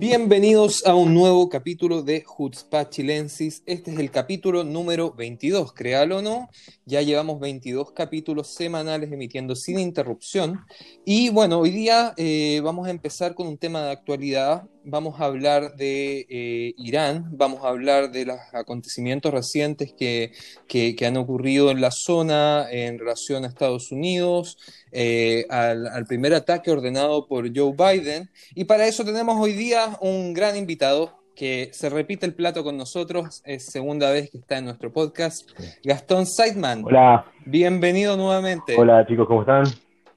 Bienvenidos a un nuevo capítulo de Hutzpah Chilensis. Este es el capítulo número 22, créalo o no. Ya llevamos 22 capítulos semanales emitiendo sin interrupción. Y bueno, hoy día eh, vamos a empezar con un tema de actualidad vamos a hablar de eh, Irán, vamos a hablar de los acontecimientos recientes que, han ocurrido en la zona en relación a Estados Unidos, eh, al, primer ataque ordenado por Joe Biden. Y para eso tenemos hoy día un gran invitado que se repite el plato con nosotros, es segunda vez que está en nuestro podcast, Gastón Seidman. Hola. Bienvenido nuevamente. Hola chicos, ¿cómo están?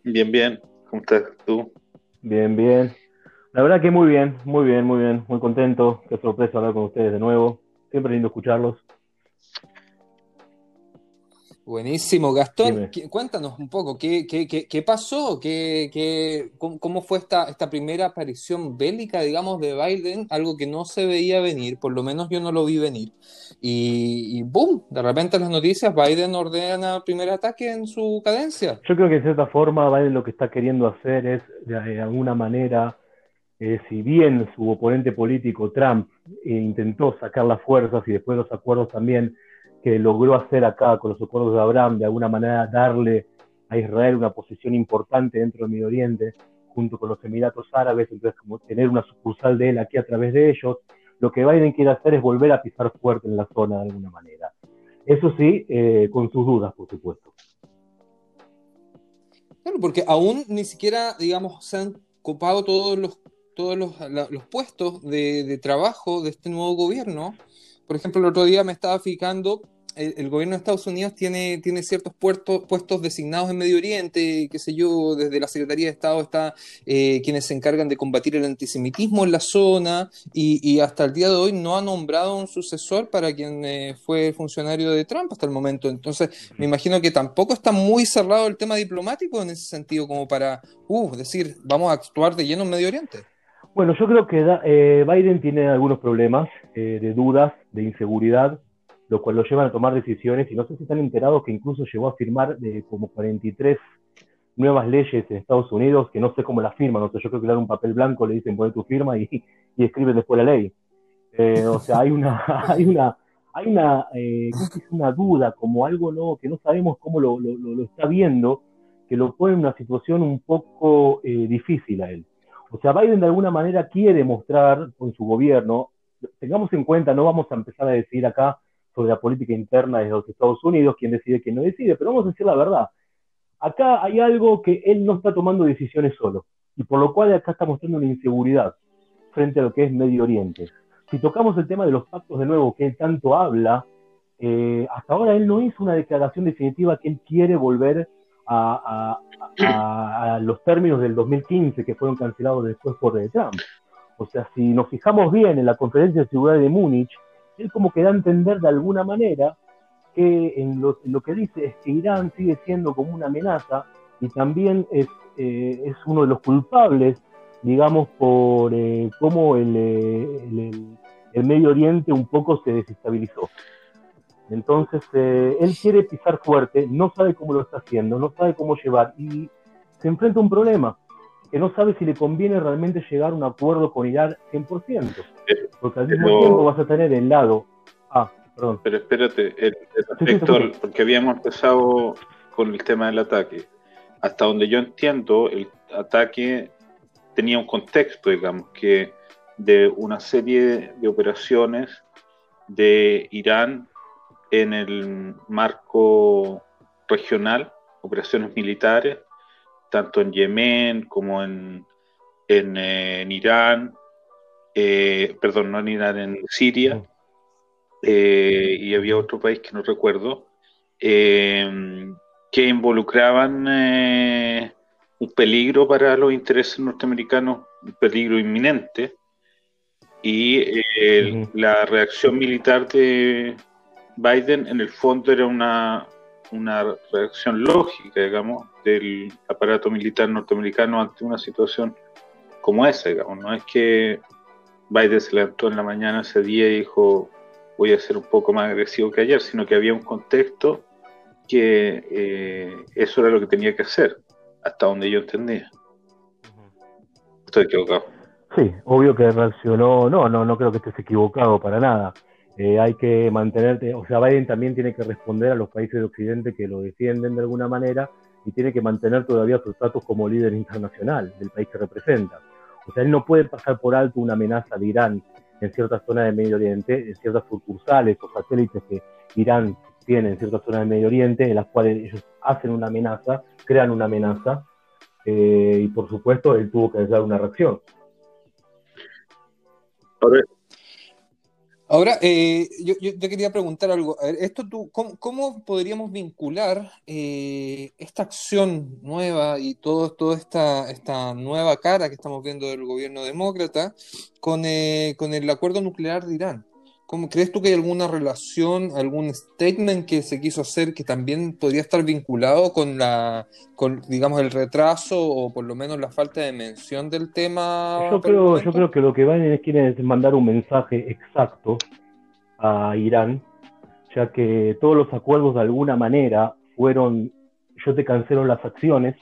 Bien, bien. ¿Cómo estás tú? Bien, bien. La verdad que muy bien, muy bien, muy bien, muy contento. Qué sorpresa hablar con ustedes de nuevo. Siempre lindo escucharlos. Buenísimo, Gastón, cuéntanos un poco, ¿qué, qué, qué, pasó? ¿Qué, cómo, fue esta, esta primera aparición bélica, digamos, de Biden? Algo que no se veía venir, por lo menos yo no lo vi venir. Y, y ¡boom! De repente las noticias, Biden ordena el primer ataque en su cadencia. Yo creo que de cierta forma Biden lo que está queriendo hacer es, de alguna manera, eh, si bien su oponente político, Trump, eh, intentó sacar las fuerzas y después los acuerdos también que logró hacer acá con los acuerdos de Abraham, de alguna manera darle a Israel una posición importante dentro del Medio Oriente, junto con los Emiratos Árabes, entonces como tener una sucursal de él aquí a través de ellos, lo que Biden quiere hacer es volver a pisar fuerte en la zona de alguna manera. Eso sí, eh, con sus dudas, por supuesto. Claro, porque aún ni siquiera, digamos, se han copado todos los todos los, puestos de, trabajo de este nuevo gobierno. Por ejemplo, el otro día me estaba fijando, el, gobierno de Estados Unidos tiene, ciertos puertos, puestos designados en Medio Oriente, qué sé yo, desde la Secretaría de Estado está eh, quienes se encargan de combatir el antisemitismo en la zona y, y, hasta el día de hoy no ha nombrado un sucesor para quien eh, fue funcionario de Trump hasta el momento. Entonces, me imagino que tampoco está muy cerrado el tema diplomático en ese sentido como para, uh, decir, vamos a actuar de lleno en Medio Oriente. Bueno, yo creo que eh, Biden tiene algunos problemas eh, de dudas, de inseguridad, lo cual lo llevan a tomar decisiones y no sé si están enterados que incluso llegó a firmar de como 43 nuevas leyes en Estados Unidos que no sé cómo las firman, o sea, yo creo que le dan un papel blanco, le dicen pon tu firma y, y después la ley. Eh, o sea, hay una, hay una, hay una, una duda, como algo no, que no sabemos cómo lo, está viendo, que lo pone en una situación un poco difícil a él. O sea, Biden de alguna manera quiere mostrar con su gobierno, tengamos en cuenta, no vamos a empezar a decir acá sobre la política interna de los Estados Unidos, quién decide, quién no decide, pero vamos a decir la verdad. Acá hay algo que él no está tomando decisiones solo, y por lo cual acá está mostrando una inseguridad frente a lo que es Medio Oriente. Si tocamos el tema de los pactos de nuevo que él tanto habla, eh, hasta ahora él no hizo una declaración definitiva que él quiere volver a, los términos del 2015 que fueron cancelados después por Trump. O sea, si nos fijamos bien en la conferencia de seguridad de Múnich, él como que da a entender de alguna manera que en lo, que dice es que Irán sigue siendo como una amenaza y también es, eh, es uno de los culpables, digamos, por eh, cómo el, el, el Medio Oriente un poco se desestabilizó. Entonces, eh, él quiere pisar fuerte, no sabe cómo lo está haciendo, no sabe cómo llevar y se enfrenta a un problema, que no sabe si le conviene realmente llegar a un acuerdo con Irán 100%, porque al mismo tiempo vas a tener el lado... Ah, perdón. Pero espérate, el, el porque habíamos empezado con el tema del ataque. Hasta donde yo entiendo, el ataque tenía un contexto, digamos, que de una serie de operaciones de Irán en el marco regional, operaciones militares, tanto en Yemen como en, en, eh, Irán, eh, perdón, no en Irán, en Siria, eh, y había otro país que no recuerdo, que involucraban un peligro para los intereses norteamericanos, un peligro inminente, y la reacción militar de, Biden en el fondo era una una reacción lógica, digamos, del aparato militar norteamericano ante una situación como esa, digamos. No es que Biden se levantó en la mañana ese día y dijo voy a ser un poco más agresivo que ayer, sino que había un contexto que eh, eso era lo que tenía que hacer, hasta donde yo entendía. Estoy equivocado. Sí, obvio que reaccionó, no, no, no creo que estés equivocado para nada. Eh, hay que mantenerte, o sea, Biden también tiene que responder a los países de Occidente que lo defienden de alguna manera y tiene que mantener todavía sus estatus como líder internacional del país que representa. O sea, él no puede pasar por alto una amenaza de Irán en ciertas zonas del Medio Oriente, en ciertas sucursales o satélites que Irán tiene en ciertas zonas del Medio Oriente, en las cuales ellos hacen una amenaza, crean una amenaza, eh, y por supuesto él tuvo que dar una reacción. Ahora, eh, yo, te quería preguntar algo. esto tú, ¿cómo, podríamos vincular eh, esta acción nueva y todo, toda esta, esta nueva cara que estamos viendo del gobierno demócrata con, eh, con el acuerdo nuclear de Irán? ¿Cómo, ¿Crees tú que hay alguna relación, algún statement que se quiso hacer que también podría estar vinculado con la, con, digamos, el retraso o por lo menos la falta de mención del tema? Yo creo, yo creo que lo que quiere es mandar un mensaje exacto a Irán, ya que todos los acuerdos de alguna manera fueron, yo te cancelo las acciones,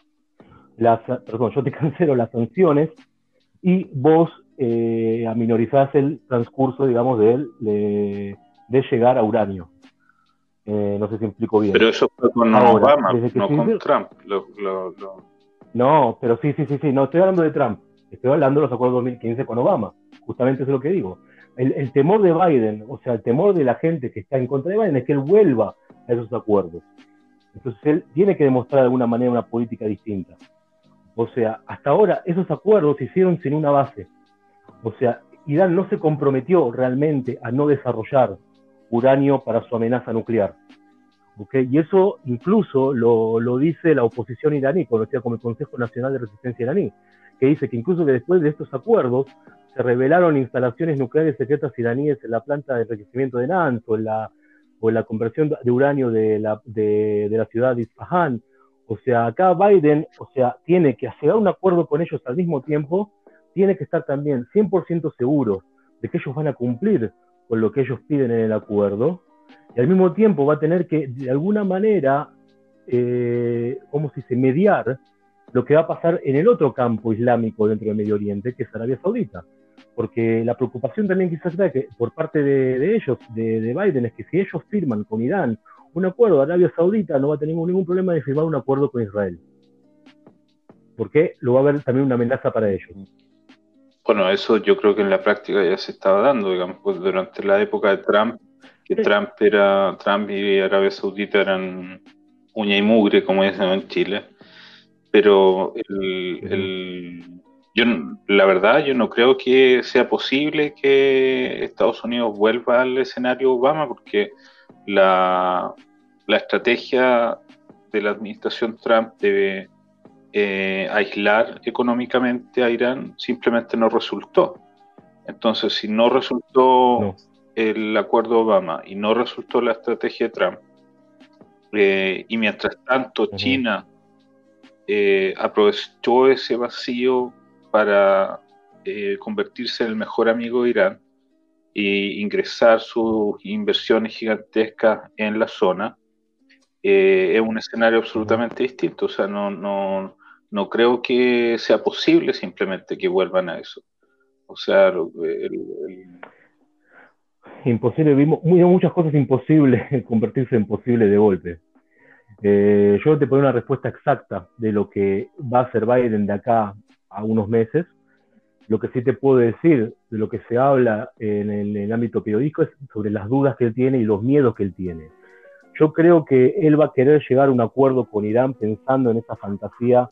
las, perdón, yo te cancelo las sanciones y vos eh, aminorizás el transcurso, digamos, de, de, de llegar a uranio. Eh, no sé si explico bien. Pero eso fue con Obama, no con Trump. No, pero sí, sí, sí, sí, no estoy hablando de Trump, estoy hablando de los acuerdos 2015 con Obama. Justamente eso es lo que digo. El, el, temor de Biden, o sea, el temor de la gente que está en contra de Biden es que él vuelva a esos acuerdos. Entonces él tiene que demostrar de alguna manera una política distinta. O sea, hasta ahora esos acuerdos se hicieron sin una base. O sea, Irán no se comprometió realmente a no desarrollar uranio para su amenaza nuclear. ¿okay? Y eso incluso lo, lo, dice la oposición iraní, conocida como el Consejo Nacional de Resistencia iraní, que dice que incluso que después de estos acuerdos se revelaron instalaciones nucleares secretas iraníes en la planta de enriquecimiento de Nans o en la, o la conversión de uranio de la, de la ciudad de Isfahan. O sea, acá Biden, o sea, tiene que llegar a un acuerdo con ellos al mismo tiempo tiene que estar también 100% seguro de que ellos van a cumplir con lo que ellos piden en el acuerdo, y al mismo tiempo va a tener que, de alguna manera, eh, como si se mediar lo que va a pasar en el otro campo islámico dentro del Medio Oriente, que es Arabia Saudita. Porque la preocupación también quizás sea que por parte de, ellos, de, Biden, es que si ellos firman con Irán un acuerdo, Arabia Saudita no va a tener ningún problema de firmar un acuerdo con Israel. Porque lo va a ver también una amenaza para ellos. Bueno, eso yo creo que en la práctica ya se estaba dando, digamos, pues durante la época de Trump, que Trump era, Trump y Arabia Saudita eran uña y mugre, como dicen en Chile. Pero el, yo, la verdad, yo no creo que sea posible que Estados Unidos vuelva al escenario Obama, porque la, la estrategia de la administración Trump debe eh, aislar económicamente a Irán simplemente no resultó. Entonces, si no resultó el acuerdo Obama y no resultó la estrategia de Trump, eh, y mientras tanto China eh, aprovechó ese vacío para convertirse en el mejor amigo de Irán e ingresar sus inversiones gigantescas en la zona, es un escenario absolutamente distinto. O sea, no, no, no creo que sea posible simplemente que vuelvan a eso. O sea, imposible, vimos muchas cosas imposibles convertirse en posible de golpe. Eh, yo te pongo una respuesta exacta de lo que va a hacer Biden de acá a unos meses. Lo que sí te puedo decir de lo que se habla en el, en el ámbito periodístico es sobre las dudas que él tiene y los miedos que él tiene. Yo creo que él va a querer llegar a un acuerdo con Irán pensando en esa fantasía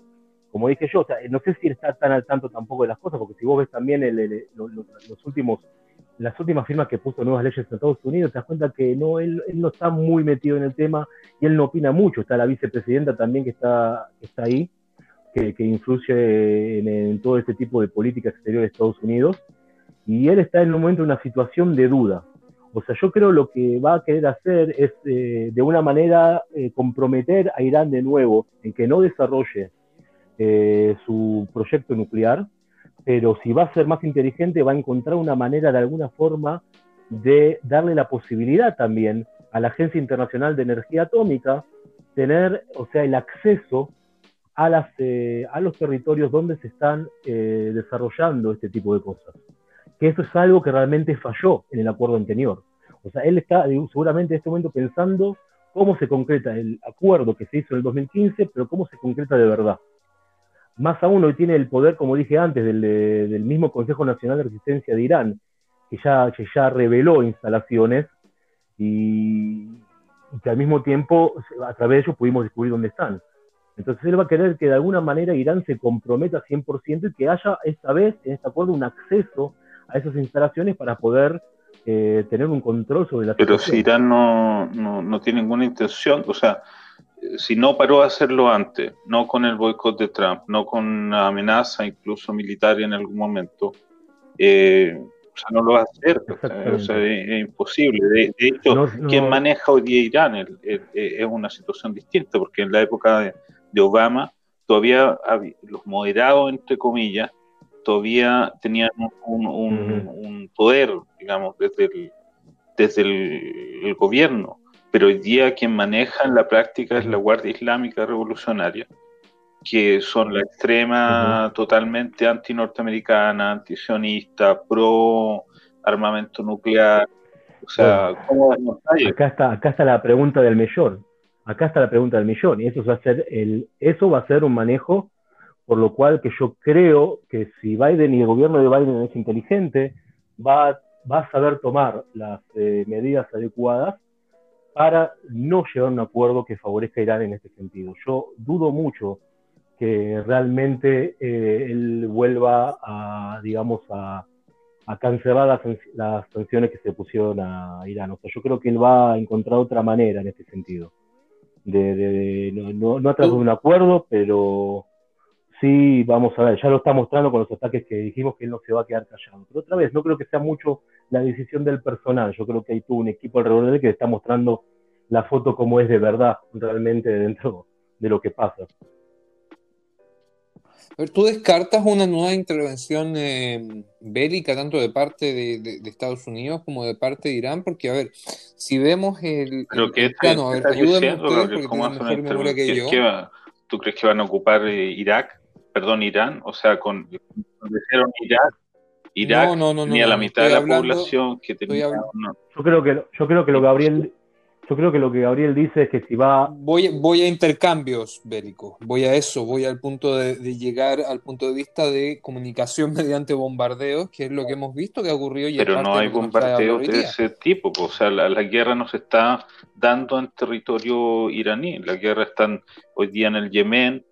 como dije yo, no sé si está tan al tanto tampoco de las cosas, porque si vos ves también los, últimos, las últimas firmas que puso nuevas leyes en Estados Unidos, te das cuenta que no, él, no está muy metido en el tema y él no opina mucho. Está la vicepresidenta también que está, está ahí, que, influye en, todo este tipo de política exterior de Estados Unidos, y él está en un momento en una situación de duda. O sea, yo creo lo que va a querer hacer es eh, de una manera eh, comprometer a Irán de nuevo en que no desarrolle eh, su proyecto nuclear, pero si va a ser más inteligente va a encontrar una manera de alguna forma de darle la posibilidad también a la Agencia Internacional de Energía Atómica tener, o sea, el acceso a, las, a los territorios donde se están desarrollando este tipo de cosas que eso es algo que realmente falló en el acuerdo anterior. O sea, él está seguramente en este momento pensando cómo se concreta el acuerdo que se hizo en el 2015, pero cómo se concreta de verdad. Más aún hoy tiene el poder, como dije antes, del, mismo Consejo Nacional de Resistencia de Irán, que ya, ya reveló instalaciones y, que al mismo tiempo, a través de ellos, pudimos descubrir dónde están. Entonces él va a querer que de alguna manera Irán se comprometa 100% y que haya esta vez, en este acuerdo, un acceso a esas instalaciones para poder eh, tener un control sobre la Pero si Irán no, no, tiene ninguna intención, o sea, si no paró a hacerlo antes, no con el boicot de Trump, no con una amenaza incluso militar en algún momento, eh, o sea, no lo va a hacer, o sea, es, imposible. De, hecho, quien maneja hoy día Irán es, una situación distinta, porque en la época de, de Obama todavía había, los moderados, entre comillas, todavía tenían un, poder, digamos, desde el, desde el, gobierno, pero hoy día quien maneja en la práctica es la Guardia Islámica Revolucionaria, que son la extrema totalmente anti-norteamericana, anti-sionista, pro armamento nuclear. O sea, ¿cómo acá está, acá está la pregunta del millón. Acá está la pregunta del millón. Y eso va a ser el, eso va a ser un manejo por lo cual que yo creo que si Biden y el gobierno de Biden es inteligente, va, va a saber tomar las eh, medidas adecuadas para no llegar a un acuerdo que favorezca a Irán en este sentido. Yo dudo mucho que realmente eh, él vuelva a, digamos, a, cancelar las, sanciones que se pusieron a Irán. O sea, yo creo que él va a encontrar otra manera en este sentido. De, no, no a través de un acuerdo, pero sí, vamos a ver, ya lo está mostrando con los ataques que dijimos que él no se va a quedar callado. Pero otra vez, no creo que sea mucho la decisión del personal, yo creo que hay todo un equipo alrededor de él que está mostrando la foto como es de verdad, realmente dentro de lo que pasa. A ver, ¿tú descartas una nueva intervención eh, bélica tanto de parte de, Estados Unidos como de parte de Irán? Porque, a ver, si vemos el, Pero que plano, a ver, ayúdenme ustedes porque tienen mejor memoria que yo. ¿Tú crees que van a ocupar eh, Irak? Perdón, Irán, o sea, con, dijeron Irak, Irak no, no, tenía la mitad de la población que tenía. Yo creo que yo creo que lo Gabriel yo creo que lo que Gabriel dice es que si va voy voy a intercambios bélicos, voy a eso, voy al punto de, llegar al punto de vista de comunicación mediante bombardeos, que es lo que hemos visto que ha ocurrido ya Pero no hay bombardeos de ese tipo, o sea, la, la, guerra no se está dando en territorio iraní, la guerra está hoy día en el Yemen,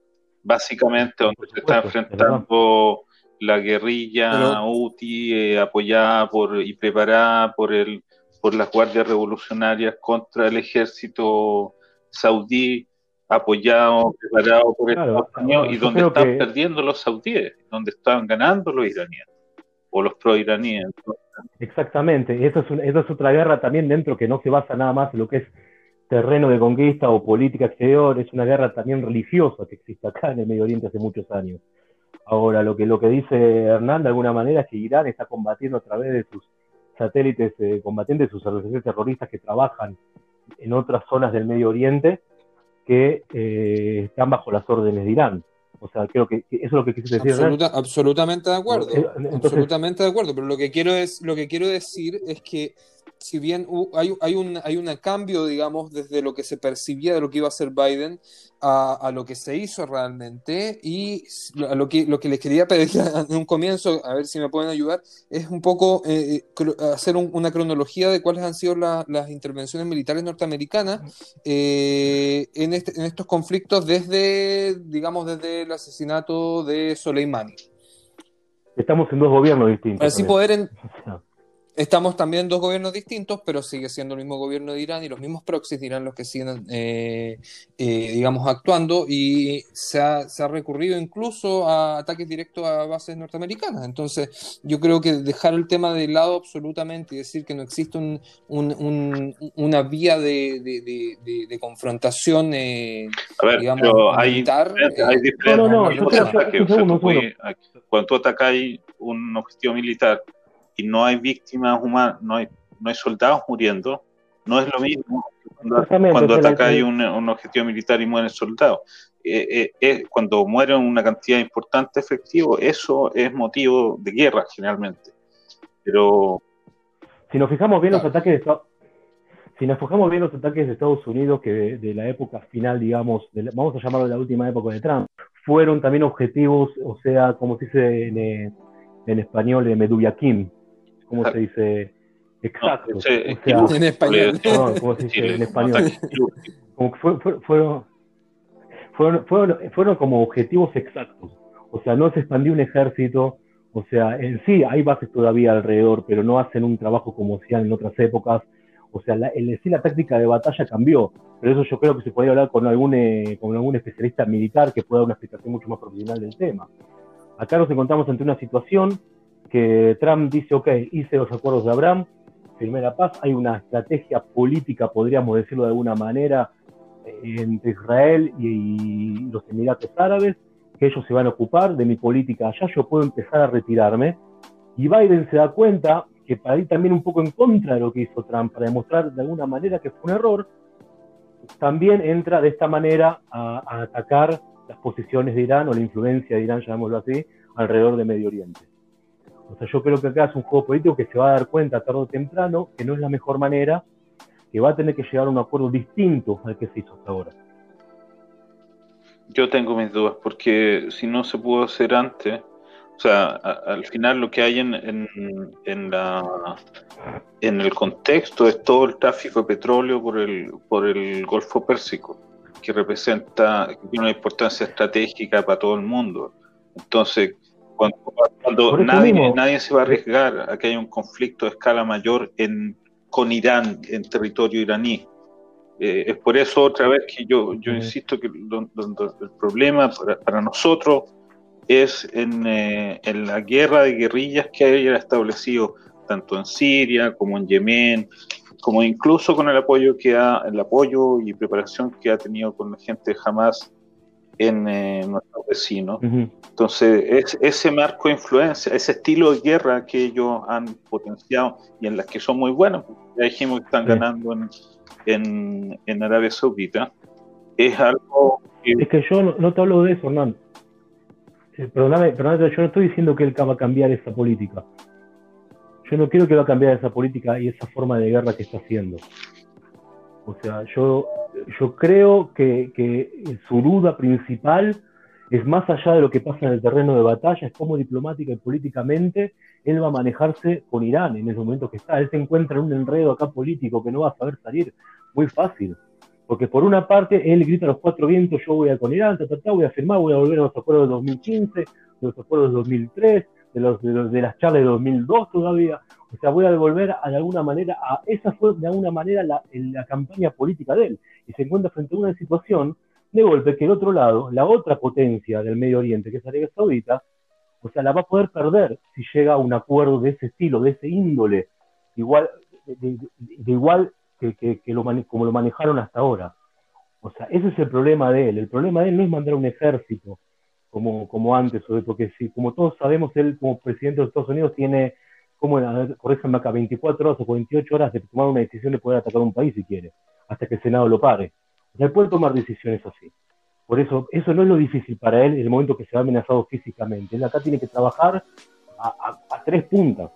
básicamente donde se está enfrentando la guerrilla UTI eh, apoyada por y preparada por el por las guardias revolucionarias contra el ejército saudí apoyado, preparado por Estados Unidos y donde están perdiendo los saudíes, donde están ganando los iraníes o los pro-iraníes. Exactamente, esa es, es otra guerra también dentro que no se basa nada más en lo que es terreno de conquista o política exterior, es una guerra también religiosa que existe acá en el Medio Oriente hace muchos años. Ahora, lo que, lo que dice Hernán de alguna manera es que Irán está combatiendo a través de sus satélites eh, combatientes, sus organizaciones terroristas que trabajan en otras zonas del Medio Oriente que eh, están bajo las órdenes de Irán. O sea, creo que, eso es lo que quise decir. absolutamente de acuerdo. Eh, absolutamente de acuerdo. Pero lo que quiero es, lo que quiero decir es que si bien hay, hay, un, hay un cambio, digamos, desde lo que se percibía de lo que iba a hacer Biden a, lo que se hizo realmente y a lo que, lo que les quería pedir en un comienzo, a ver si me pueden ayudar, es un poco eh, eh, hacer una cronología de cuáles han sido las intervenciones militares norteamericanas eh, en, este, en estos conflictos desde, digamos, desde el asesinato de Soleimani. Estamos en dos gobiernos distintos. Para así poder... En... Estamos también en dos gobiernos distintos, pero sigue siendo el mismo gobierno de Irán y los mismos proxies de Irán los que siguen, eh, eh, digamos, actuando y se ha, se ha, recurrido incluso a ataques directos a bases norteamericanas. Entonces, yo creo que dejar el tema de lado absolutamente y decir que no existe un, un, una vía de, de, de, confrontación, eh, a ver, digamos, hay, militar. Hay diferentes no, no, no, Cuando tú atacas un objetivo militar y no hay víctimas humanas, no hay, no hay soldados muriendo, no es lo mismo cuando, cuando atacáis un, un, objetivo militar y mueren soldados. Eh, eh, cuando mueren una cantidad importante de efectivos, eso es motivo de guerra generalmente. Pero si nos fijamos bien los ataques de si nos fijamos bien los ataques de Estados Unidos que de, la época final, digamos, vamos a llamarlo la última época de Trump, fueron también objetivos, o sea, como se dice en, eh, en español, de Meduyakim, ¿cómo se dice? Exacto. en español. ¿cómo se dice en español? Como fueron, fueron, fueron, fueron como objetivos exactos. O sea, no se expandió un ejército, o sea, en sí hay bases todavía alrededor, pero no hacen un trabajo como hacían en otras épocas. O sea, la, el, sí la táctica de batalla cambió, pero eso yo creo que se podría hablar con algún, eh, con algún especialista militar que pueda dar una explicación mucho más profesional del tema. Acá nos encontramos ante una situación que Trump dice, ok, hice los acuerdos de Abraham, firmé la paz, hay una estrategia política, podríamos decirlo de alguna manera, eh, entre Israel y, los Emiratos Árabes, que ellos se van a ocupar de mi política allá, yo puedo empezar a retirarme. Y Biden se da cuenta que para ir también un poco en contra de lo que hizo Trump, para demostrar de alguna manera que fue un error, también entra de esta manera a, a atacar las posiciones de Irán o la influencia de Irán, llamémoslo así, alrededor de Medio Oriente. O sea, yo creo que acá es un juego político que se va a dar cuenta tarde o temprano que no es la mejor manera, que va a tener que llegar a un acuerdo distinto al que se hizo hasta ahora. Yo tengo mis dudas, porque si no se pudo hacer antes, o sea, al final lo que hay en, en, la, en el contexto es todo el tráfico de petróleo por el, por el Golfo Pérsico, que representa, una importancia estratégica para todo el mundo. Entonces, cuando, nadie, nadie, se va a arriesgar a que haya un conflicto de escala mayor en, con Irán, en territorio iraní. Eh, es por eso otra vez que yo, yo insisto que el problema para, nosotros es en, eh, en, la guerra de guerrillas que haya establecido tanto en Siria como en Yemen, como incluso con el apoyo que ha, el apoyo y preparación que ha tenido con la gente de Hamas en eh, nuestros vecinos. Entonces, es, ese marco de influencia, ese estilo de guerra que ellos han potenciado y en las que son muy buenos, ya dijimos que están ganando en, en, Arabia Saudita, es algo que... Es que yo no, te hablo de eso, Hernán. Eh, perdóname, perdóname, yo no estoy diciendo que él va a cambiar esa política. Yo no quiero que va a cambiar esa política y esa forma de guerra que está haciendo. O sea, yo, yo creo que, su duda principal es más allá de lo que pasa en el terreno de batalla, es cómo diplomática y políticamente él va a manejarse con Irán en ese momento que está. Él se encuentra en un enredo acá político que no va a saber salir muy fácil. Porque por una parte él grita a los cuatro vientos, yo voy a con Irán, voy a firmar, voy a volver a los acuerdos de 2015, de los acuerdos de 2003, de, los, de, las charlas de 2002 todavía. O sea, voy a devolver a, de alguna manera, a, esa fue de alguna manera la, campaña política de él. Y se encuentra frente a una situación de golpe que el otro lado, la otra potencia del Medio Oriente, que es Arabia Saudita, o sea, la va a poder perder si llega a un acuerdo de ese estilo, de ese índole, igual, de, igual que, que, lo como lo manejaron hasta ahora. O sea, ese es el problema de él. El problema de él no es mandar un ejército como, como antes, porque si, como todos sabemos, él como presidente de Estados Unidos tiene, como, corríjanme acá, 24 horas o 48 horas de tomar una decisión de poder atacar un país si quiere, hasta que el Senado lo pare. Él puede tomar decisiones así. Por eso, eso no es lo difícil para él en el momento que se ha amenazado físicamente. Él acá tiene que trabajar a, tres puntas.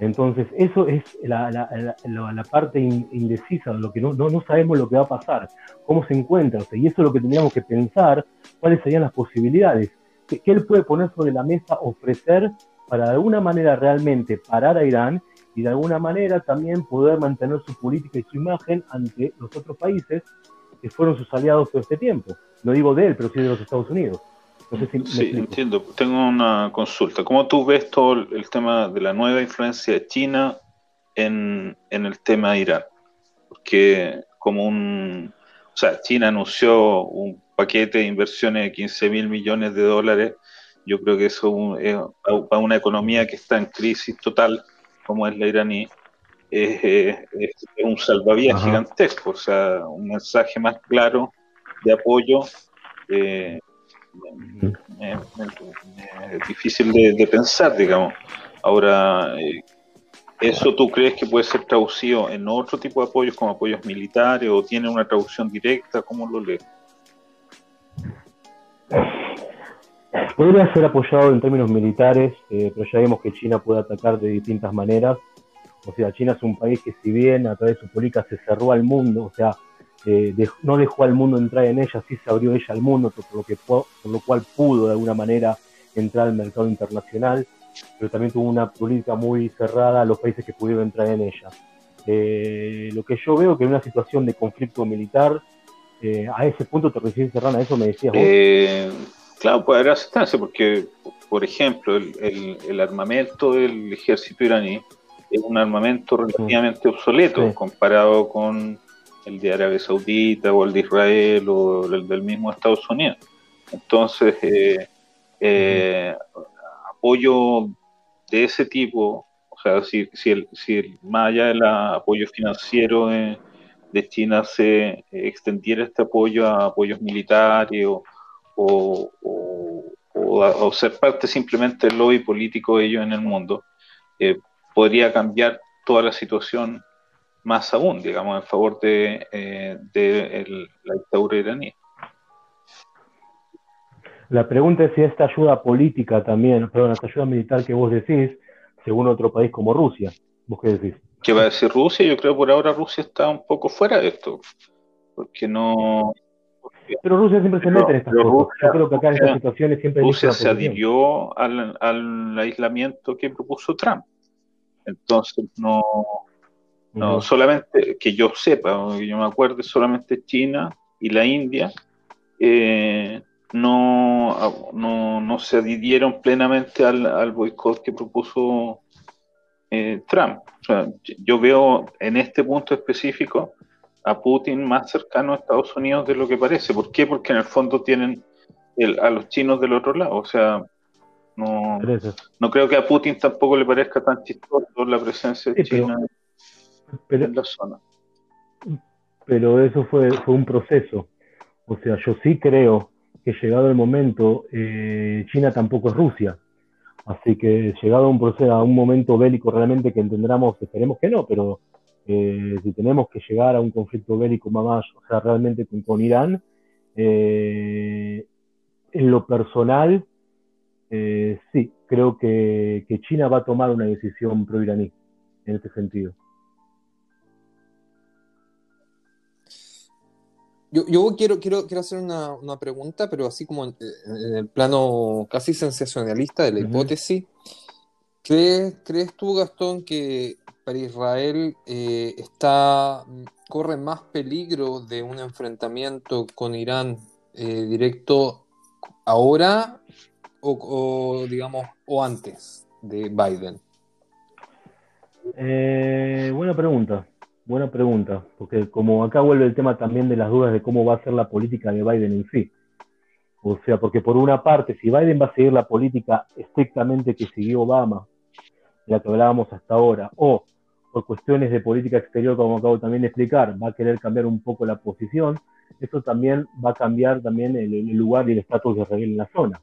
Entonces, eso es la, parte indecisa, de lo que no, no, sabemos lo que va a pasar, cómo se encuentra. y eso es lo que tendríamos que pensar, cuáles serían las posibilidades. que él puede poner sobre la mesa, ofrecer para de alguna manera realmente parar a Irán y de alguna manera también poder mantener su política y su imagen ante los otros países que fueron sus aliados todo este tiempo. No digo de él, pero sí de los Estados Unidos. sí, entiendo. Tengo una consulta. ¿Cómo tú ves todo el tema de la nueva influencia de China en, en el tema de Irán, porque como un, o sea, China anunció un paquete de inversiones de 15 mil millones de dólares. Yo creo que eso es para una economía que está en crisis total, como es la iraní, es, un salvavidas gigantesco, o sea, un mensaje más claro de apoyo. Eh, es difícil de, pensar, digamos. Ahora, eh, ¿Eso tú crees que puede ser traducido en otro tipo de apoyos, como apoyos militares, o tiene una traducción directa? ¿Cómo lo lees? Podría ser apoyado en términos militares, eh, pero ya vemos que China puede atacar de distintas maneras. O sea, China es un país que si bien a través de su política se cerró al mundo, o sea, eh, no dejó al mundo entrar en ella, sí se abrió ella al mundo, por lo, que, por lo cual pudo de alguna manera entrar al mercado internacional pero también tuvo una política muy cerrada a los países que pudieron entrar en ella. Eh, lo que yo veo que en una situación de conflicto militar, eh, a ese punto te Serrana, eso me decías vos. Eh, claro, puede haber asistencia, porque, por ejemplo, el, el, armamento del ejército iraní es un armamento relativamente obsoleto comparado con el de Arabia Saudita o el de Israel o el del mismo Estados Unidos. Entonces, eh, apoyo de ese tipo, o sea, si, si, el, si el, más allá del apoyo financiero de, China se extendiera este apoyo a apoyos militares o, o, ser parte simplemente del lobby político de ellos en el mundo, eh, podría cambiar toda la situación más aún, digamos, en favor de, eh, de la dictadura iraní. La pregunta es si esta ayuda política también, perdón, esta ayuda militar que vos decís, según otro país como Rusia, ¿vos qué decís? ¿Qué va a decir Rusia? Yo creo que por ahora Rusia está un poco fuera de esto, porque no... pero Rusia siempre se mete en estas cosas. Yo creo que acá en estas situaciones siempre... Rusia se adhirió al, al, aislamiento que propuso Trump. Entonces, no, no solamente que yo sepa, que yo me acuerdo, solamente China y la India eh, no, no, no se adhirieron plenamente al, al boicot que propuso eh, Trump. yo veo en este punto específico a Putin más cercano a Estados Unidos de lo que parece. ¿Por qué? Porque en el fondo tienen el, a los chinos del otro lado. O sea, no, no creo que a Putin tampoco le parezca tan chistoso la presencia de China en la zona. Pero eso fue, fue un proceso. O sea, yo sí creo que llegado el momento, eh, China tampoco es Rusia. Así que llegado a un proceso, a un momento bélico realmente que entenderemos, esperemos que no, pero eh, si tenemos que llegar a un conflicto bélico más, o sea, realmente con, Irán, eh, en lo personal, sí, creo que, que China va a tomar una decisión pro-iraní en este sentido. Yo, quiero, quiero, quiero hacer una, pregunta, pero así como en, el plano casi sensacionalista de la hipótesis. ¿Crees, ¿Crees tú, Gastón, que para Israel eh, está, corre más peligro de un enfrentamiento con Irán eh, directo ahora o, digamos, o antes de Biden? Eh, buena pregunta. Buena pregunta, porque como acá vuelve el tema también de las dudas de cómo va a ser la política de Biden en sí. O sea, porque por una parte, si Biden va a seguir la política estrictamente que siguió Obama, la que hablábamos hasta ahora, o por cuestiones de política exterior, como acabo también de explicar, va a querer cambiar un poco la posición, eso también va a cambiar también el, lugar y el estatus de Israel en la zona.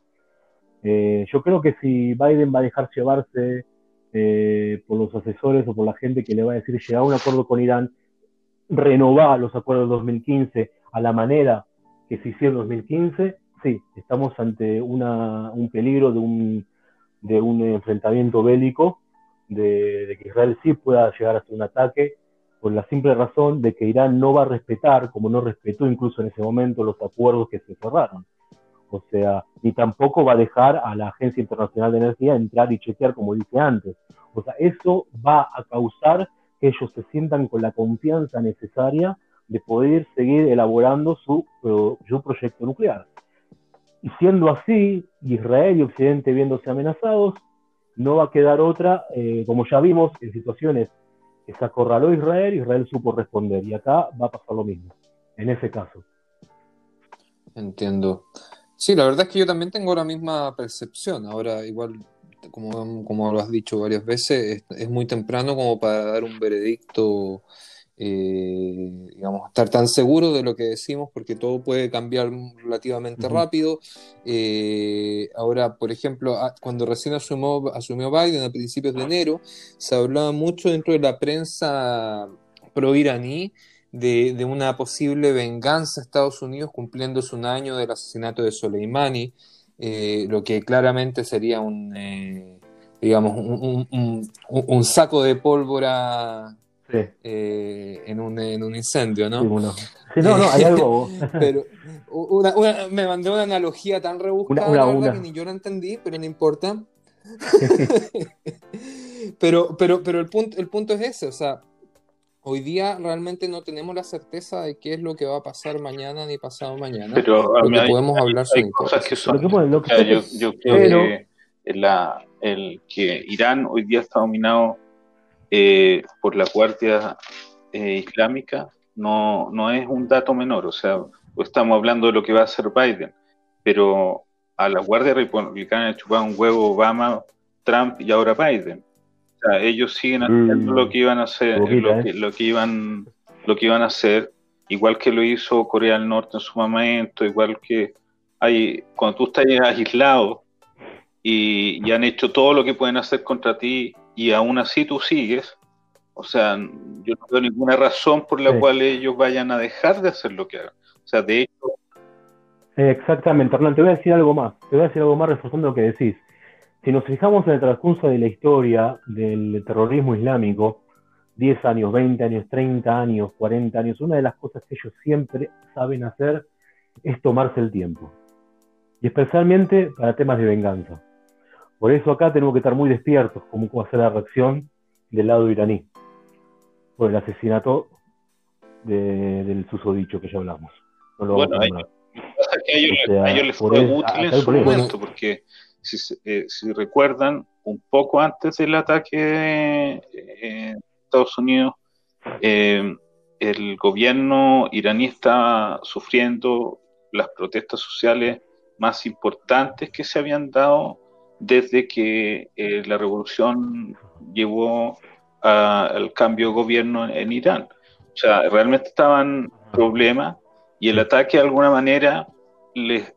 Eh, yo creo que si Biden va a dejar llevarse eh, por los asesores o por la gente que le va a decir llegar a un acuerdo con Irán, renovar los acuerdos de 2015 a la manera que se hicieron en 2015, sí, estamos ante una, un peligro de un, de un enfrentamiento bélico, de, que Israel sí pueda llegar a hacer un ataque, por la simple razón de que Irán no va a respetar, como no respetó incluso en ese momento, los acuerdos que se cerraron. O sea, y tampoco va a dejar a la Agencia Internacional de Energía entrar y chequear como dice antes. O sea, eso va a causar que ellos se sientan con la confianza necesaria de poder seguir elaborando su, su proyecto nuclear. Y siendo así, Israel y Occidente viéndose amenazados, no va a quedar otra, eh, como ya vimos en situaciones que se acorraló Israel, Israel supo responder. Y acá va a pasar lo mismo, en ese caso. Entiendo. Sí, la verdad es que yo también tengo la misma percepción. Ahora, igual, como, como lo has dicho varias veces, es, es muy temprano como para dar un veredicto eh, digamos, estar tan seguro de lo que decimos porque todo puede cambiar relativamente rápido. Eh, ahora, por ejemplo, cuando recién asumió, asumió Biden a principios de enero, se hablaba mucho dentro de la prensa pro-iraní de, una posible venganza a Estados Unidos cumpliéndose un año del asesinato de Soleimani, eh, lo que claramente sería un, digamos, un saco de pólvora eh, en, un, en, un, incendio, ¿no? Sí, no, no, hay algo. pero una, una, me mandó una analogía tan rebuscada que ni yo la entendí, pero no importa. pero, pero, pero el punto, el punto es ese, o sea, hoy día realmente no tenemos la certeza de qué es lo que va a pasar mañana ni pasado mañana. Pero lo que podemos hablar hay cosas que son. yo, yo, creo que la, el que Irán hoy día está dominado eh, por la Guardia eh, Islámica no, no es un dato menor, o sea, estamos hablando de lo que va a hacer Biden, pero a la Guardia Republicana le chuparon un huevo Obama, Trump y ahora Biden. O sea, ellos siguen haciendo lo que iban a hacer, lo, ¿eh? que, lo, que, iban, lo que iban a hacer, igual que lo hizo Corea del Norte en su momento, igual que hay, cuando tú estás aislado y, y han hecho todo lo que pueden hacer contra ti y aún así tú sigues, o sea, yo no veo ninguna razón por la cual ellos vayan a dejar de hacer lo que hagan. O sea, de hecho... Exactamente, Hernán, te voy a decir algo más, te voy a decir algo más reforzando lo que decís. Si nos fijamos en el transcurso de la historia del terrorismo islámico, 10 años, 20 años, 30 años, 40 años, una de las cosas que ellos siempre saben hacer es tomarse el tiempo. Y especialmente para temas de venganza. Por eso acá tenemos que estar muy despiertos, como va a ser la reacción del lado iraní, por el asesinato del susodicho que ya hablamos. bueno, a ellos, a ellos les fue útil en su momento, porque eh, si, recuerdan, un poco antes del ataque en Estados Unidos, eh, el gobierno iraní está sufriendo las protestas sociales más importantes que se habían dado desde que eh, la revolución llevó al cambio de gobierno en, Irán. O sea, realmente estaban problemas y el ataque de alguna manera les,